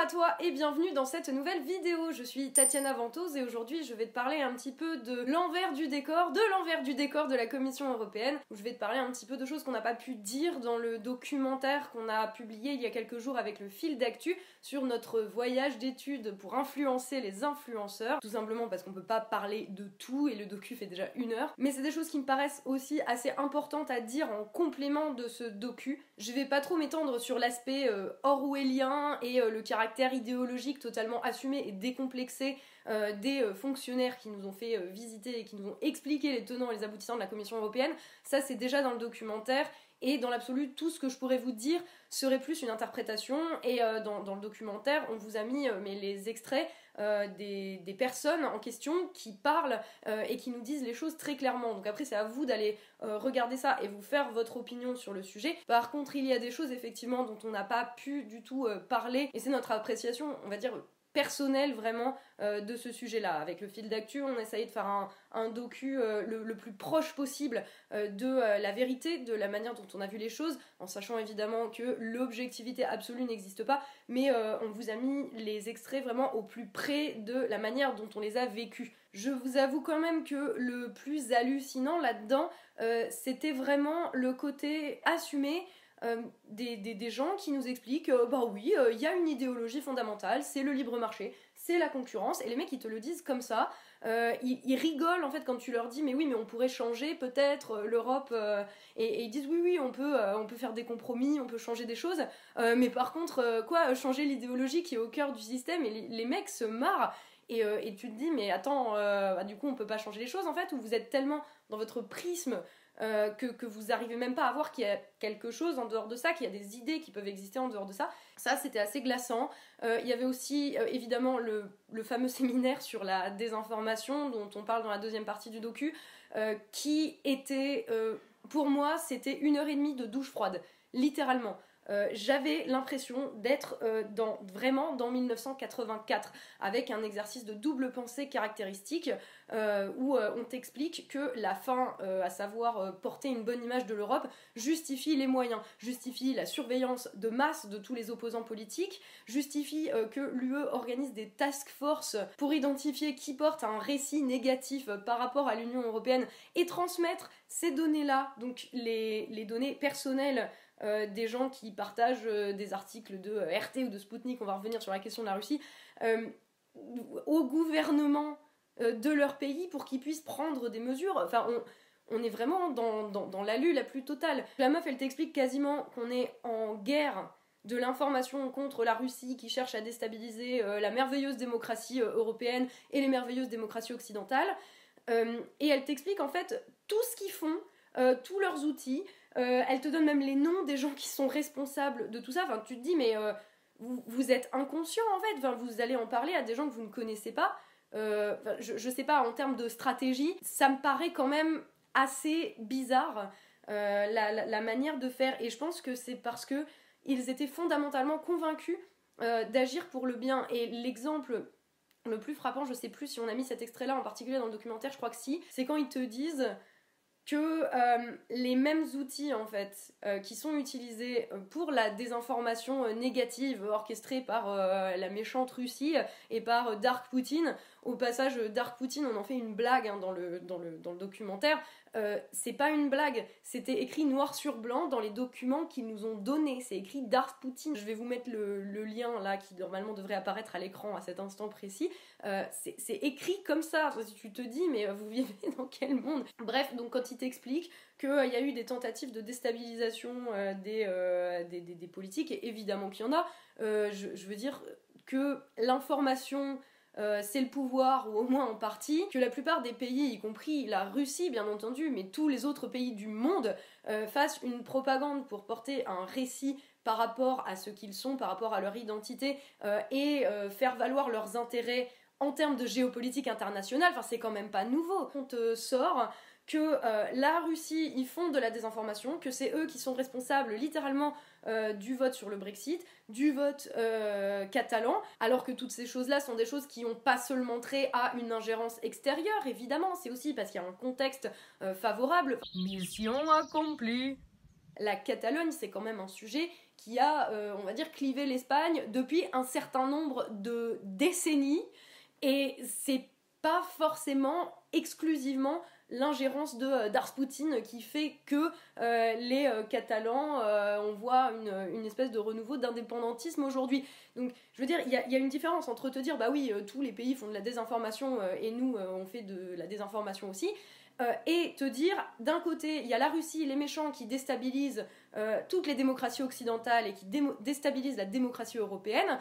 à toi et bienvenue dans cette nouvelle vidéo. Je suis Tatiana Ventose et aujourd'hui je vais te parler un petit peu de l'envers du décor, de l'envers du décor de la Commission européenne. Je vais te parler un petit peu de choses qu'on n'a pas pu dire dans le documentaire qu'on a publié il y a quelques jours avec le fil d'actu sur notre voyage d'études pour influencer les influenceurs. Tout simplement parce qu'on peut pas parler de tout et le docu fait déjà une heure. Mais c'est des choses qui me paraissent aussi assez importantes à dire en complément de ce docu. Je vais pas trop m'étendre sur l'aspect euh, orwellien et euh, le caractère idéologique totalement assumé et décomplexé euh, des euh, fonctionnaires qui nous ont fait visiter et qui nous ont expliqué les tenants et les aboutissants de la Commission européenne. Ça, c'est déjà dans le documentaire. Et dans l'absolu, tout ce que je pourrais vous dire serait plus une interprétation. Et dans, le documentaire, on vous a mis mais les extraits des, des, personnes en question qui parlent et qui nous disent les choses très clairement. Donc après, c'est à vous d'aller regarder ça et vous faire votre opinion sur le sujet. Par contre, il y a des choses effectivement dont on n'a pas pu du tout parler et c'est notre appréciation, on va dire, personnelle vraiment euh, de ce sujet-là. Avec le fil d'actu, on essaye de faire un, docu euh, le, plus proche possible euh, de la vérité, de la manière dont on a vu les choses, en sachant évidemment que l'objectivité absolue n'existe pas, mais on vous a mis les extraits vraiment au plus près de la manière dont on les a vécus. Je vous avoue quand même que le plus hallucinant là-dedans, c'était vraiment le côté assumé euh, des, gens qui nous expliquent euh, bah oui, euh, il y a une idéologie fondamentale, c'est le libre marché, c'est la concurrence, et les mecs ils te le disent comme ça. Ils, rigolent en fait quand tu leur dis mais oui, mais on pourrait changer peut-être l'Europe, et, ils disent oui, oui, on peut, on peut faire des compromis, on peut changer des choses, mais par contre, quoi, changer l'idéologie qui est au cœur du système, et les, mecs se marrent. Et, tu te dis, mais attends, bah, du coup, on peut pas changer les choses en fait, ou vous êtes tellement dans votre prisme euh, que, vous arrivez même pas à voir qu'il y a quelque chose en dehors de ça, qu'il y a des idées qui peuvent exister en dehors de ça. Ça, c'était assez glaçant. Euh, il y avait aussi euh, évidemment le, fameux séminaire sur la désinformation dont on parle dans la deuxième partie du docu, qui était, pour moi, c'était une heure et demie de douche froide, littéralement. Euh, j'avais l'impression d'être euh, dans, vraiment dans 1984, avec un exercice de double pensée caractéristique, euh, où on t'explique que la fin, à savoir porter une bonne image de l'Europe, justifie les moyens, justifie la surveillance de masse de tous les opposants politiques, justifie que l'UE organise des task force pour identifier qui porte un récit négatif par rapport à l'Union européenne et transmettre ces données-là, donc les données personnelles euh, des gens qui partagent euh, des articles de euh, RT ou de Sputnik, on va revenir sur la question de la Russie, au gouvernement de leur pays pour qu'ils puissent prendre des mesures. Enfin, on, est vraiment dans, dans, lue la plus totale. La meuf, elle t'explique quasiment qu'on est en guerre de l'information contre la Russie qui cherche à déstabiliser la merveilleuse démocratie européenne et les merveilleuses démocraties occidentales. et elle t'explique en fait tout ce qu'ils font, tous leurs outils, euh, elle te donne même les noms des gens qui sont responsables de tout ça. Enfin, tu te dis, mais euh, vous, êtes inconscient en fait. Enfin, vous allez en parler à des gens que vous ne connaissez pas. Euh, je, je, sais pas, en termes de stratégie, ça me paraît quand même assez bizarre la, manière de faire. Et je pense que c'est parce que ils étaient fondamentalement convaincus d'agir pour le bien. Et l'exemple le plus frappant, je sais plus si on a mis cet extrait-là en particulier dans le documentaire, je crois que si, c'est quand ils te disent que euh, les mêmes outils en fait euh, qui sont utilisés pour la désinformation négative orchestrée par euh, la méchante Russie et par Dark Poutine au passage, Dark Poutine, on en fait une blague hein, dans, le, dans, le, dans, le, documentaire. Euh, c'est pas une blague, c'était écrit noir sur blanc dans les documents qu'ils nous ont donnés. C'est écrit Dark Poutine. Je vais vous mettre le, le lien là qui normalement devrait apparaître à l'écran à cet instant précis. Euh, c'est écrit comme ça. si tu te dis, mais vous vivez dans quel monde? Bref, donc quand il t'explique qu'il y a eu des tentatives de déstabilisation euh, des, des, des, des, politiques, et évidemment qu'il y en a, je veux dire que l'information euh, c'est le pouvoir, ou au moins en partie, que la plupart des pays, y compris la Russie bien entendu, mais tous les autres pays du monde, euh, fassent une propagande pour porter un récit par rapport à ce qu'ils sont, par rapport à leur identité, euh, et faire valoir leurs intérêts en termes de géopolitique internationale, enfin c'est quand même pas nouveau. On te sort que la Russie, ils font de la désinformation, que c'est eux qui sont responsables littéralement euh, du vote sur le Brexit, du vote euh, catalan, alors que toutes ces choses-là sont des choses qui n'ont pas seulement trait à une ingérence extérieure, évidemment, c'est aussi parce qu'il y a un contexte favorable. Mission accomplie La Catalogne, c'est quand même un sujet qui a, on va dire, clivé l'Espagne depuis un certain nombre de décennies. Et c'est pas forcément exclusivement l'ingérence de euh, Poutine qui fait que euh, les euh, Catalans, on voit une, espèce de renouveau d'indépendantisme aujourd'hui. Donc, je veux dire, il y, a, une différence entre te dire, bah oui, tous les pays font de la désinformation et nous, on fait de la désinformation aussi. et te dire, d'un côté, il y a la Russie, les méchants qui déstabilisent toutes les démocraties occidentales et qui déstabilisent la démocratie européenne,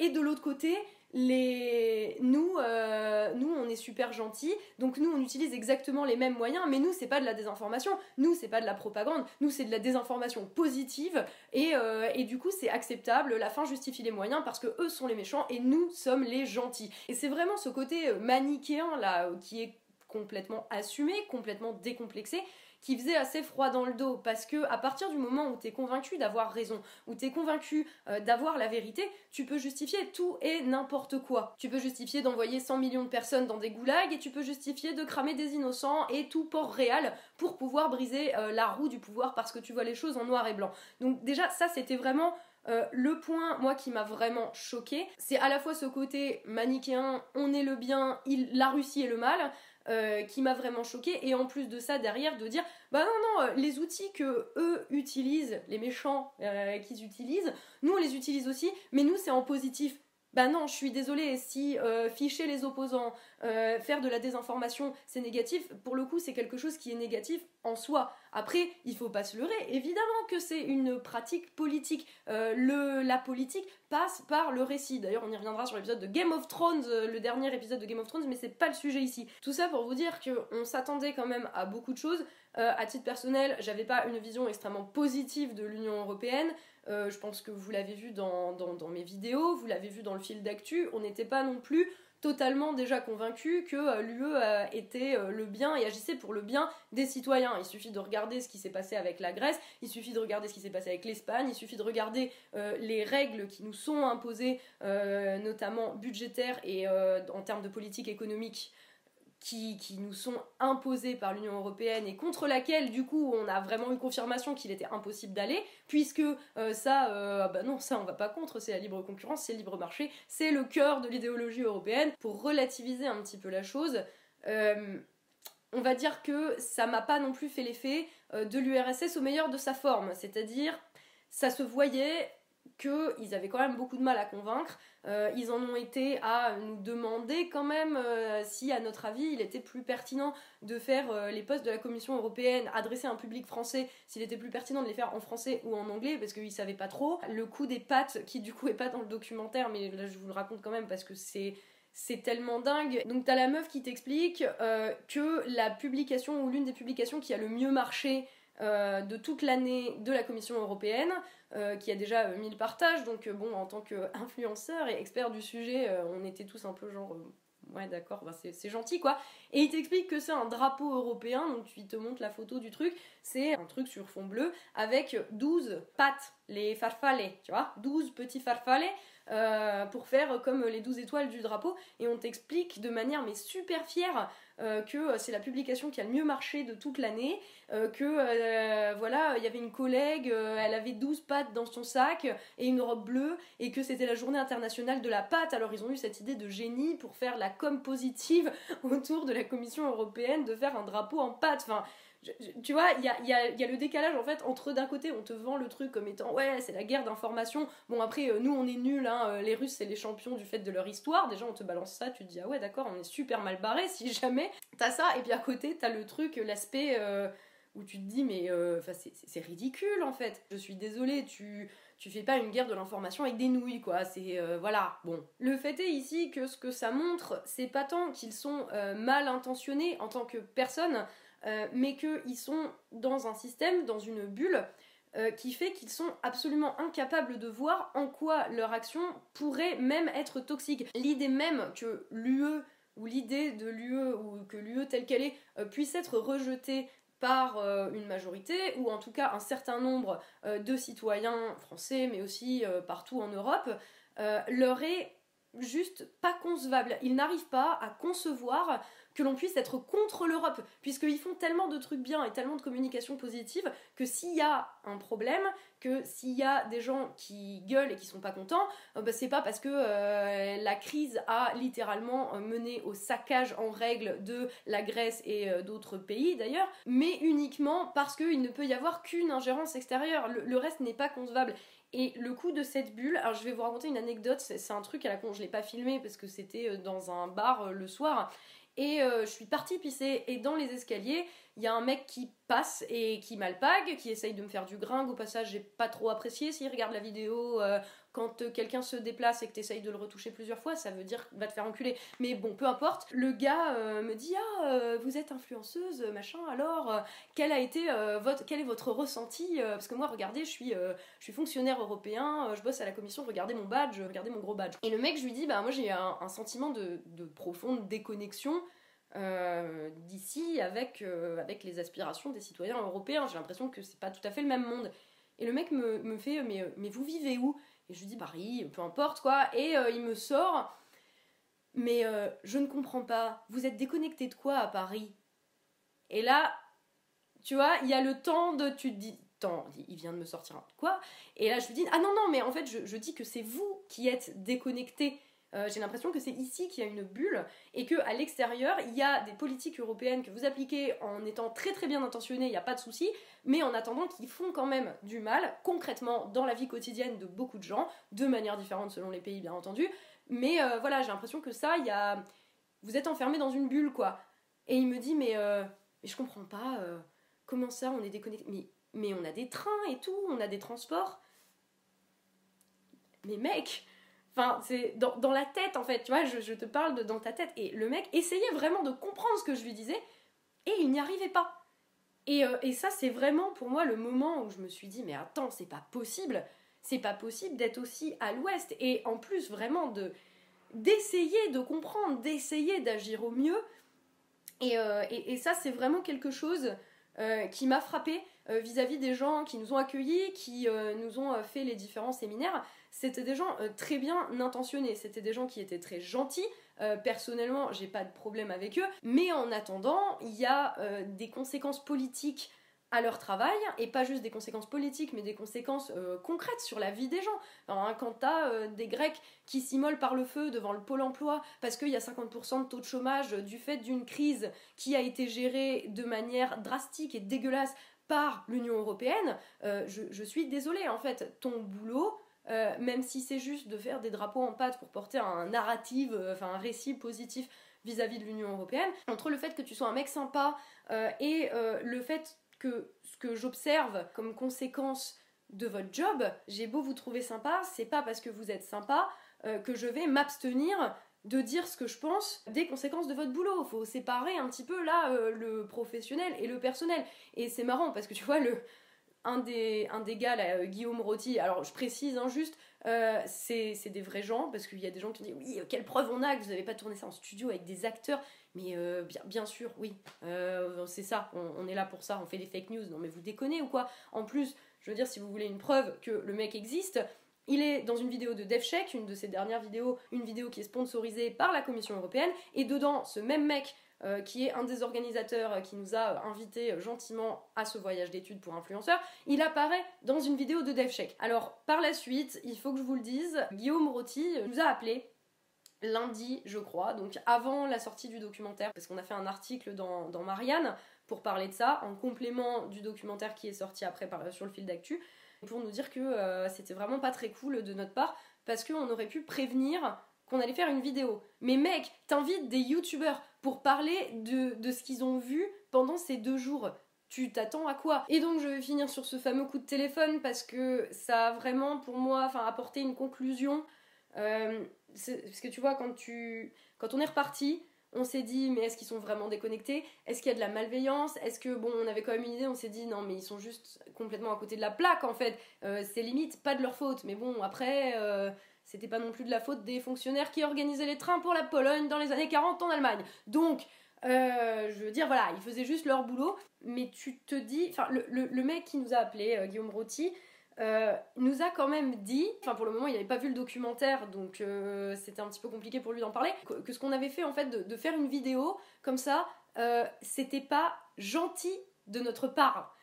et de l'autre côté, les nous euh, nous on est super gentils. Donc nous on utilise exactement les mêmes moyens mais nous c'est pas de la désinformation. Nous c'est pas de la propagande. Nous c'est de la désinformation positive. Et, euh, et du coup c'est acceptable. La fin justifie les moyens parce que eux sont les méchants et nous sommes les gentils. Et c'est vraiment ce côté euh, manichéen là qui est complètement assumé complètement décomplexé qui faisait assez froid dans le dos parce que à partir du moment où tu es convaincu d'avoir raison, où tu es convaincu euh, d'avoir la vérité, tu peux justifier tout et n'importe quoi. Tu peux justifier d'envoyer 100 millions de personnes dans des goulags et tu peux justifier de cramer des innocents et tout port réel pour pouvoir briser euh, la roue du pouvoir parce que tu vois les choses en noir et blanc. Donc déjà ça c'était vraiment euh, le point, moi, qui m'a vraiment choqué, c'est à la fois ce côté manichéen, on est le bien, la Russie est le mal, euh, qui m'a vraiment choqué et en plus de ça derrière de dire bah non non euh, les outils que eux utilisent les méchants euh, qu'ils utilisent nous on les utilise aussi mais nous c'est en positif bah non, je suis désolée, si euh, ficher les opposants, euh, faire de la désinformation, c'est négatif, pour le coup, c'est quelque chose qui est négatif en soi. Après, il faut pas se leurrer, évidemment que c'est une pratique politique. Euh, la politique passe par le récit. D'ailleurs, on y reviendra sur l'épisode de Game of Thrones, le dernier épisode de Game of Thrones, mais c'est pas le sujet ici. Tout ça pour vous dire qu'on s'attendait quand même à beaucoup de choses. à titre personnel, j'avais pas une vision extrêmement positive de l'Union européenne. Euh, je pense que vous l'avez vu dans, mes vidéos, vous l'avez vu dans le fil d'actu, on n'était pas non plus totalement déjà convaincu que euh, l'UE euh, était le bien et agissait pour le bien des citoyens. Il suffit de regarder ce qui s'est passé avec la Grèce, il suffit de regarder ce qui s'est passé avec l'Espagne, il suffit de regarder les règles qui nous sont imposées, notamment budgétaires et en termes de politique économique qui, nous sont imposés par l'Union européenne et contre laquelle du coup on a vraiment eu confirmation qu'il était impossible d'aller puisque euh, ça euh, bah non ça on va pas contre c'est la libre concurrence c'est le libre marché c'est le cœur de l'idéologie européenne. Pour relativiser un petit peu la chose euh, on va dire que ça m'a pas non plus fait l'effet de l'URSS au meilleur de sa forme. C'est-à-dire ça se voyait qu'ils avaient quand même beaucoup de mal à convaincre. Euh, ils en ont été à nous demander quand même euh, si, à notre avis, il était plus pertinent de faire euh, les postes de la Commission européenne adressés à un public français, s'il était plus pertinent de les faire en français ou en anglais, parce qu'ils savaient pas trop. Le coup des pattes, qui du coup est pas dans le documentaire, mais là je vous le raconte quand même parce que c'est c'est tellement dingue. Donc t'as la meuf qui t'explique que la publication ou l'une des publications qui a le mieux marché de toute l'année de la Commission européenne, euh, qui a déjà 1000 euh, partages. Donc, euh, bon, en tant qu'influenceur et expert du sujet, on était tous un peu genre. Ouais, d'accord, bah c'est gentil quoi. Et il t'explique que c'est un drapeau européen, donc il te montre la photo du truc. C'est un truc sur fond bleu avec 12 pattes, les farfales, tu vois, 12 petits farfales pour faire comme les 12 étoiles du drapeau. Et on t'explique de manière mais super fière euh, que euh, c'est la publication qui a le mieux marché de toute l'année, euh, que voilà, il y avait une collègue, elle avait 12 pâtes dans son sac et une robe bleue, et que c'était la journée internationale de la pâte. Alors ils ont eu cette idée de génie pour faire la com positive autour de la Commission européenne de faire un drapeau en pâte. Enfin, tu vois, il y a, y, a, y a, le décalage en fait entre d'un côté on te vend le truc comme étant ouais c'est la guerre d'information. Bon après euh, nous on est nuls, hein, euh, les Russes c'est les champions du fait de leur histoire. Déjà on te balance ça, tu te dis ah ouais d'accord on est super mal barré si jamais t'as ça et puis à côté t'as le truc l'aspect euh, où tu te dis mais c'est ridicule en fait. Je suis désolée tu tu fais pas une guerre de l'information avec des nouilles, quoi. C'est voilà. Bon, le fait est ici que ce que ça montre, c'est pas tant qu'ils sont mal intentionnés en tant que personne, euh, mais qu'ils sont dans un système, dans une bulle, euh, qui fait qu'ils sont absolument incapables de voir en quoi leur action pourrait même être toxique. L'idée même que l'UE ou l'idée de l'UE ou que l'UE telle qu'elle est euh, puisse être rejetée par une majorité ou en tout cas un certain nombre de citoyens français mais aussi partout en Europe leur est juste pas concevable. Ils n'arrivent pas à concevoir que l'on puisse être contre l'Europe, puisqu'ils font tellement de trucs bien et tellement de communication positive que s'il y a un problème, que s'il y a des gens qui gueulent et qui sont pas contents, euh, bah, c'est pas parce que euh, la crise a littéralement euh, mené au saccage en règle de la Grèce et d'autres pays d'ailleurs, mais uniquement parce qu'il ne peut y avoir qu'une ingérence extérieure. Le, reste n'est pas concevable. Et le coup de cette bulle, je vais vous raconter une anecdote, c'est un truc à la con, je l'ai pas filmé parce que c'était dans un bar le soir, et euh, je suis partie pisser et dans les escaliers, il y a un mec qui passe et qui m'alpague, qui essaye de me faire du gringue. Au passage, j'ai pas trop apprécié. S'il regarde la vidéo, euh, quand euh, quelqu'un se déplace et que t'essayes de le retoucher plusieurs fois, ça veut dire va te faire enculer. Mais bon, peu importe. Le gars me dit Ah, vous êtes influenceuse, machin, alors quel a été votre, quel est votre ressenti Parce que moi, regardez, je suis, je suis fonctionnaire européen, je bosse à la commission, regardez mon badge, regardez mon gros badge. Et le mec, je lui dis Bah, moi, j'ai un, sentiment de, de profonde déconnexion euh, d'ici avec, euh, avec les aspirations des citoyens européens. J'ai l'impression que c'est pas tout à fait le même monde. Et le mec me, me fait mais, mais vous vivez où? Et je lui dis Paris, peu importe quoi. Et euh, il me sort Mais je ne comprends pas, vous êtes déconnecté de quoi à Paris Et là, tu vois, il y a le temps de. Tu te dis. Attends, il vient de me sortir quoi? Et là, je lui dis Ah non, non, mais en fait, je dis que c'est vous qui êtes déconnecté euh, j'ai l'impression que c'est ici qu'il y a une bulle et que à l'extérieur il y a des politiques européennes que vous appliquez en étant très très bien intentionné, il n'y a pas de souci, mais en attendant qui font quand même du mal concrètement dans la vie quotidienne de beaucoup de gens, de manière différente selon les pays bien entendu. Mais euh, voilà, j'ai l'impression que ça, il y a, vous êtes enfermé dans une bulle quoi. Et il me dit mais, euh, je comprends pas comment ça on est déconnecté, mais mais on a des trains et tout, on a des transports. Mais mec, Enfin, c'est dans, la tête en fait, tu vois, je, te parle de dans ta tête. Et le mec essayait vraiment de comprendre ce que je lui disais et il n'y arrivait pas. Et, euh, et ça, c'est vraiment pour moi le moment où je me suis dit, mais attends, c'est pas possible, c'est pas possible d'être aussi à l'ouest. Et en plus, vraiment, de d'essayer de comprendre, d'essayer d'agir au mieux. Et, euh, ça, c'est vraiment quelque chose euh, qui m'a frappé vis-à-vis des gens qui nous ont accueillis, qui nous ont fait les différents séminaires c'était des gens euh, très bien intentionnés, c'était des gens qui étaient très gentils. Euh, personnellement, j'ai pas de problème avec eux, mais en attendant, il y a euh, des conséquences politiques à leur travail, et pas juste des conséquences politiques, mais des conséquences concrètes sur la vie des gens. Hein, quand t'as des Grecs qui s'immolent par le feu devant le pôle emploi parce qu'il y a 50% de taux de chômage du fait d'une crise qui a été gérée de manière drastique et dégueulasse par l'Union européenne, je, je, suis désolée, en fait, ton boulot, euh, même si c'est juste de faire des drapeaux en pâte pour porter un narratif, euh, enfin un récit positif vis-à-vis de l'Union européenne, entre le fait que tu sois un mec sympa euh, et le fait que ce que j'observe comme conséquence de votre job, j'ai beau vous trouver sympa, c'est pas parce que vous êtes sympa que je vais m'abstenir de dire ce que je pense des conséquences de votre boulot. Faut séparer un petit peu là le professionnel et le personnel. Et c'est marrant parce que tu vois, le, un des, un des gars, là, euh, Guillaume Rotti, alors je précise hein, juste, euh, c'est des vrais gens, parce qu'il y a des gens qui disent oui, quelle preuve on a que vous n'avez pas tourné ça en studio avec des acteurs, mais euh, bien, bien sûr, oui, c'est ça, on, est là pour ça, on fait des fake news, non mais vous déconnez ou quoi? En plus, je veux dire, si vous voulez une preuve que le mec existe, il est dans une vidéo de DevCheck, une de ses dernières vidéos, une vidéo qui est sponsorisée par la Commission européenne, et dedans, ce même mec euh, qui est un des organisateurs euh, qui nous a euh, invités gentiment à ce voyage d'études pour influenceurs, il apparaît dans une vidéo de DevCheck. Alors, par la suite, il faut que je vous le dise, Guillaume Rotti nous a appelé lundi, je crois, donc avant la sortie du documentaire, parce qu'on a fait un article dans, Marianne pour parler de ça, en complément du documentaire qui est sorti après sur le fil d'actu, pour nous dire que c'était vraiment pas très cool de notre part, parce qu'on aurait pu prévenir qu'on allait faire une vidéo. Mais mec, t'invites des youtubeurs pour parler de, de ce qu'ils ont vu pendant ces deux jours. Tu t'attends à quoi? Et donc je vais finir sur ce fameux coup de téléphone parce que ça a vraiment pour moi apporté une conclusion. Euh, parce que tu vois, quand, tu, quand on est reparti, on s'est dit mais est-ce qu'ils sont vraiment déconnectés? Est-ce qu'il y a de la malveillance? Est-ce que bon on avait quand même une idée On s'est dit non mais ils sont juste complètement à côté de la plaque en fait. Euh, c'est limite pas de leur faute. Mais bon après euh, c'était pas non plus de la faute des fonctionnaires qui organisaient les trains pour la Pologne dans les années 40 en Allemagne. Donc, euh, je veux dire, voilà, ils faisaient juste leur boulot. Mais tu te dis, enfin, le, mec qui nous a appelé, euh, Guillaume Rotti, nous a quand même dit, enfin pour le moment il n'avait pas vu le documentaire donc c'était un petit peu compliqué pour lui d'en parler, que, ce qu'on avait fait en fait de, de, faire une vidéo comme ça, c'était pas gentil de notre part.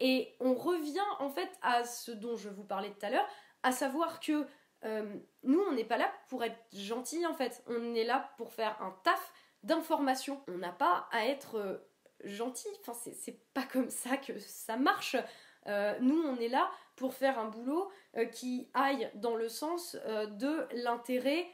Et on revient en fait à ce dont je vous parlais tout à l'heure, à savoir que euh, nous, on n'est pas là pour être gentil en fait. On est là pour faire un taf d'information. On n'a pas à être euh, gentil. Enfin, c'est pas comme ça que ça marche. Euh, nous, on est là pour faire un boulot qui aille dans le sens de l'intérêt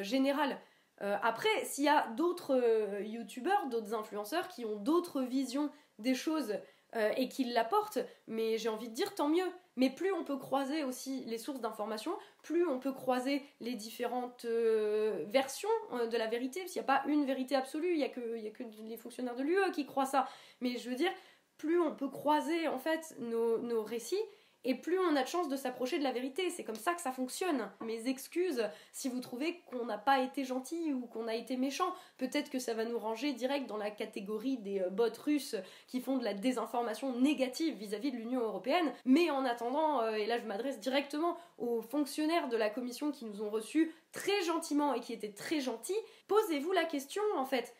général. après, s'il y a d'autres youtubeurs, d'autres influenceurs qui ont d'autres visions des choses euh, et qu'il l'apporte, mais j'ai envie de dire tant mieux. Mais plus on peut croiser aussi les sources d'information, plus on peut croiser les différentes euh, versions euh, de la vérité, parce qu'il n'y a pas une vérité absolue, il n'y a que les fonctionnaires de l'UE qui croient ça. Mais je veux dire, plus on peut croiser en fait nos récits, et plus on a de chances de s'approcher de la vérité. C'est comme ça que ça fonctionne. Mes excuses si vous trouvez qu'on n'a pas été gentil ou qu'on a été méchant. Peut-être que ça va nous ranger direct dans la catégorie des euh, bots russes qui font de la désinformation négative vis-à-vis de l'Union européenne. Mais en attendant, euh, et là je m'adresse directement aux fonctionnaires de la commission qui nous ont reçus très gentiment et qui étaient très gentils, posez-vous la question en fait.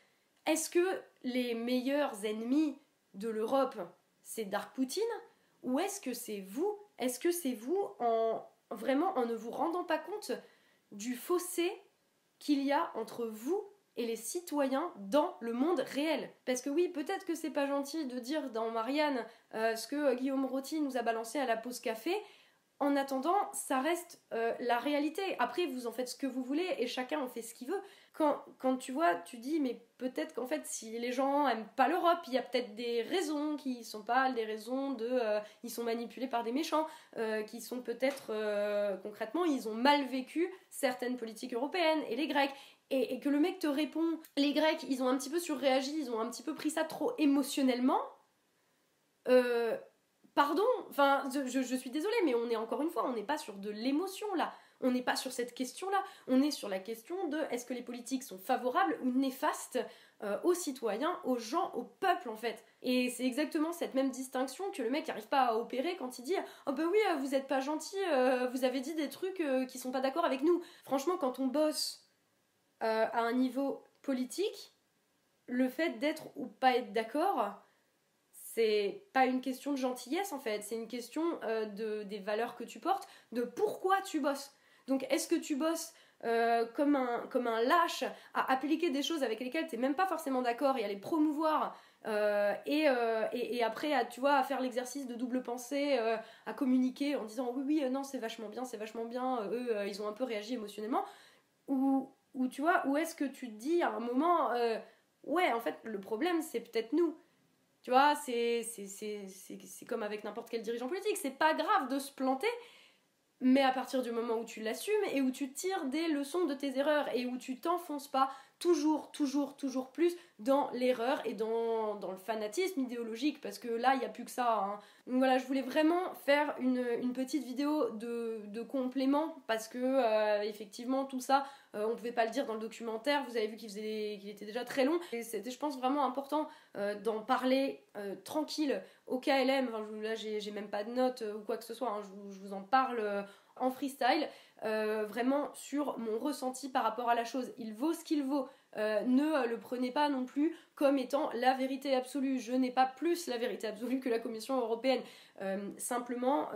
Est-ce que les meilleurs ennemis de l'Europe, c'est Dark Poutine ou est-ce que c'est vous Est-ce que c'est vous en vraiment en ne vous rendant pas compte du fossé qu'il y a entre vous et les citoyens dans le monde réel? Parce que oui, peut-être que c'est pas gentil de dire dans Marianne euh, ce que Guillaume Rotti nous a balancé à la pause café, en attendant, ça reste euh, la réalité. Après, vous en faites ce que vous voulez et chacun en fait ce qu'il veut. Quand, tu vois, tu dis, mais peut-être qu'en fait, si les gens aiment pas l'Europe, il y a peut-être des raisons qui sont pas des raisons de. Euh, ils sont manipulés par des méchants, euh, qui sont peut-être. concrètement, ils ont mal vécu certaines politiques européennes et les Grecs. Et, et, que le mec te répond, les Grecs, ils ont un petit peu surréagi, ils ont un petit peu pris ça trop émotionnellement. Euh, pardon, enfin, je, suis désolée, mais on est encore une fois, on n'est pas sur de l'émotion là. On n'est pas sur cette question-là. On est sur la question de est-ce que les politiques sont favorables ou néfastes euh, aux citoyens, aux gens, au peuple en fait? Et c'est exactement cette même distinction que le mec n'arrive pas à opérer quand il dit Oh bah oui, euh, vous êtes pas gentil, euh, vous avez dit des trucs qui sont pas d'accord avec nous. Franchement, quand on bosse à un niveau politique, le fait d'être ou pas être d'accord, c'est pas une question de gentillesse en fait, c'est une question de, des valeurs que tu portes, de pourquoi tu bosses. Donc est-ce que tu bosses euh, comme, un, comme un lâche à appliquer des choses avec lesquelles tu n'es même pas forcément d'accord et à les promouvoir euh, et, et, après à, tu vois, à faire l'exercice de double pensée, à communiquer en disant oui oui non c'est vachement bien, c'est vachement bien, eux ils ont un peu réagi émotionnellement ou, ou tu vois, ou est-ce que tu te dis à un moment ouais en fait le problème c'est peut-être nous tu vois, c'est comme avec n'importe quel dirigeant politique. C'est pas grave de se planter, mais à partir du moment où tu l'assumes et où tu tires des leçons de tes erreurs et où tu t'enfonces pas toujours, toujours, toujours plus dans l'erreur et dans, dans, le fanatisme idéologique, parce que là, il n'y a plus que ça. Hein. Donc voilà, je voulais vraiment faire une, une petite vidéo de, de, complément, parce que euh, effectivement, tout ça, euh, on ne pouvait pas le dire dans le documentaire, vous avez vu qu'il qu'il était déjà très long, et c'était, je pense, vraiment important euh, d'en parler tranquille au KLM. Enfin, là, j'ai, même pas de notes ou quoi que ce soit, hein. je, je, vous en parle en freestyle. Euh, vraiment sur mon ressenti par rapport à la chose. Il vaut ce qu'il vaut. Euh, ne le prenez pas non plus comme étant la vérité absolue. Je n'ai pas plus la vérité absolue que la Commission européenne. Euh, simplement,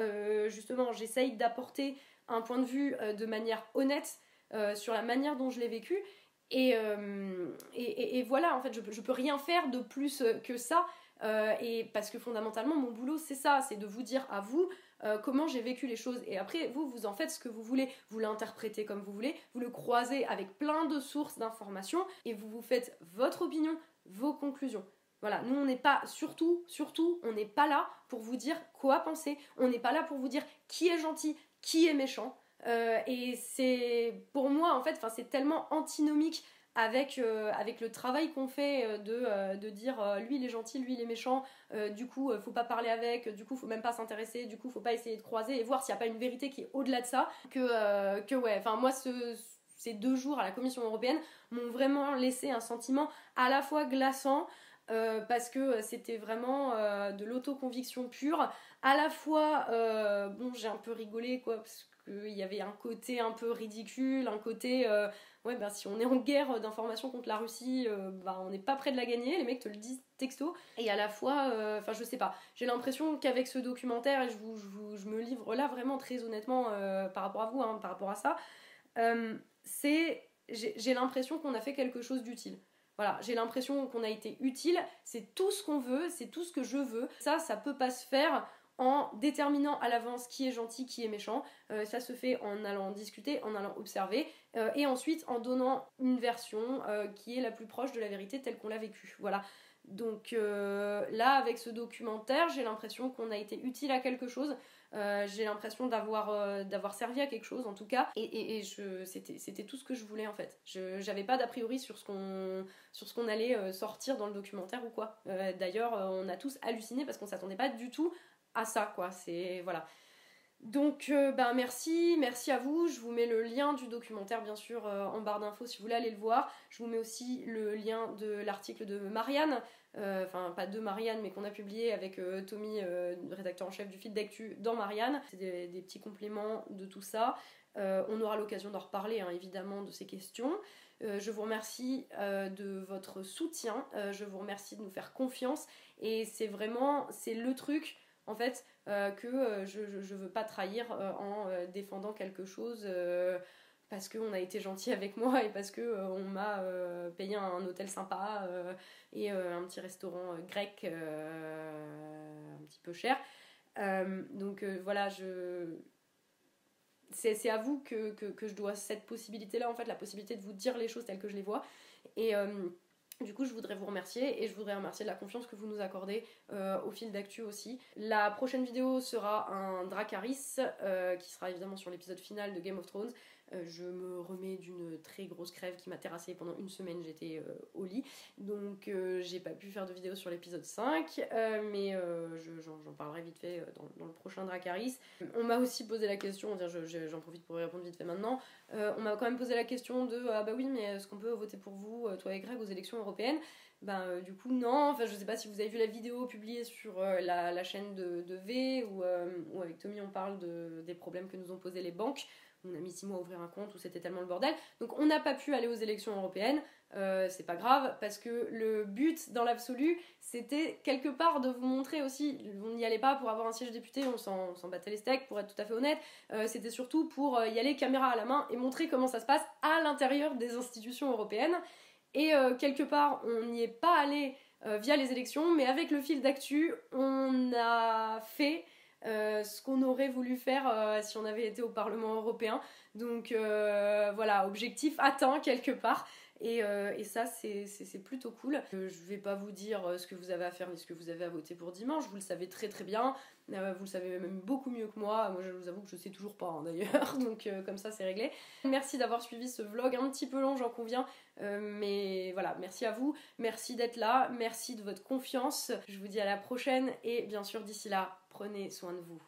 justement, j'essaye d'apporter un point de vue de manière honnête sur la manière dont je l'ai vécu. Et, et, voilà, en fait, je, je peux rien faire de plus que ça. et parce que fondamentalement, mon boulot, c'est ça, c'est de vous dire à vous euh, comment j'ai vécu les choses. Et après, vous, vous en faites ce que vous voulez, vous l'interprétez comme vous voulez, vous le croisez avec plein de sources d'informations et vous vous faites votre opinion, vos conclusions. Voilà, nous on n'est pas, surtout, surtout, on n'est pas là pour vous dire quoi penser, on n'est pas là pour vous dire qui est gentil, qui est méchant. Euh, et c'est pour moi en fait, c'est tellement antinomique avec, euh, avec le travail qu'on fait euh, de, euh, de dire lui il est gentil, lui il est méchant, du coup faut pas parler avec, du coup faut même pas s'intéresser, du coup faut pas essayer de croiser et voir s'il n'y a pas une vérité qui est au-delà de ça, que, que ouais, enfin moi ces deux jours à la Commission européenne m'ont vraiment laissé un sentiment à la fois glaçant, parce que c'était vraiment de l'autoconviction pure, à la fois, bon, j'ai un peu rigolé, quoi, parce qu'il y avait un côté un peu ridicule, un côté ouais, ben, si on est en guerre d'information contre la Russie, euh, bah, on n'est pas près de la gagner, les mecs te le disent texto. Et à la fois, euh, enfin, je sais pas, j'ai l'impression qu'avec ce documentaire, et je, vous, je, me livre là vraiment très honnêtement euh, par rapport à vous, hein, par rapport à ça, c'est. J'ai l'impression qu'on a fait quelque chose d'utile. Voilà, j'ai l'impression qu'on a été utile, c'est tout ce qu'on veut, c'est tout ce que je veux. Ça, ça peut pas se faire en déterminant à l'avance qui est gentil, qui est méchant. Euh, ça se fait en allant discuter, en allant observer, euh, et ensuite en donnant une version euh, qui est la plus proche de la vérité telle qu'on l'a vécue. Voilà. Donc là, avec ce documentaire, j'ai l'impression qu'on a été utile à quelque chose. j'ai l'impression d'avoir d'avoir servi à quelque chose en tout cas et, c'était tout ce que je voulais en fait je j'avais pas d'a priori sur ce qu'on sur ce qu'on allait sortir dans le documentaire ou quoi d'ailleurs on a tous halluciné parce qu'on s'attendait pas du tout à ça, quoi. C'est voilà. Donc, euh, ben merci, merci à vous. Je vous mets le lien du documentaire, bien sûr, euh, en barre d'infos si vous voulez aller le voir. Je vous mets aussi le lien de l'article de Marianne, euh, enfin, pas de Marianne, mais qu'on a publié avec Tommy, rédacteur en chef du feed d'actu, dans Marianne. C'est des, petits compléments de tout ça. on aura l'occasion d'en reparler, hein, évidemment, de ces questions. je vous remercie de votre soutien. je vous remercie de nous faire confiance. Et c'est vraiment, c'est le truc en fait, euh, que euh, je, je, veux pas trahir euh, en défendant quelque chose parce qu'on a été gentil avec moi et parce que on m'a payé un hôtel sympa et un petit restaurant grec un petit peu cher. donc voilà, je c'est à vous que, que, que, je dois cette possibilité-là, en fait, la possibilité de vous dire les choses telles que je les vois. Et du coup, je voudrais vous remercier et je voudrais remercier de la confiance que vous nous accordez euh, au fil d'actu aussi. La prochaine vidéo sera un Dracaris euh, qui sera évidemment sur l'épisode final de Game of Thrones. Euh, je me remets d'une très grosse crève qui m'a terrassée pendant une semaine, j'étais euh, au lit. Donc euh, j'ai pas pu faire de vidéo sur l'épisode 5, mais j'en parlerai vite fait dans, le prochain Dracaris. On m'a aussi posé la question, j'en profite pour y répondre vite fait maintenant, on m'a quand même posé la question de ah bah oui mais est-ce qu'on peut voter pour vous, toi et Greg, aux élections européennes? Ben du coup non, enfin je sais pas si vous avez vu la vidéo publiée sur la, chaîne de, V où, avec Tommy on parle de, des problèmes que nous ont posé les banques on a mis six mois à ouvrir un compte où c'était tellement le bordel. Donc on n'a pas pu aller aux élections européennes. Euh, c'est pas grave parce que le but dans l'absolu c'était quelque part de vous montrer aussi, on n'y allait pas pour avoir un siège député, on s'en battait les steaks pour être tout à fait honnête, euh, c'était surtout pour euh, y aller caméra à la main et montrer comment ça se passe à l'intérieur des institutions européennes. Et quelque part on n'y est pas allé via les élections, mais avec le fil d'actu on a fait ce qu'on aurait voulu faire euh, si on avait été au Parlement européen. Donc euh, voilà, objectif atteint quelque part. Et, et ça, c'est plutôt cool. je vais pas vous dire ce que vous avez à faire ni ce que vous avez à voter pour dimanche. Vous le savez très très bien. vous le savez même beaucoup mieux que moi. Moi, je vous avoue que je sais toujours pas hein, d'ailleurs. Donc comme ça, c'est réglé. Merci d'avoir suivi ce vlog un petit peu long, j'en conviens. mais voilà, merci à vous. Merci d'être là. Merci de votre confiance. Je vous dis à la prochaine. Et bien sûr, d'ici là, Prenez soin de vous.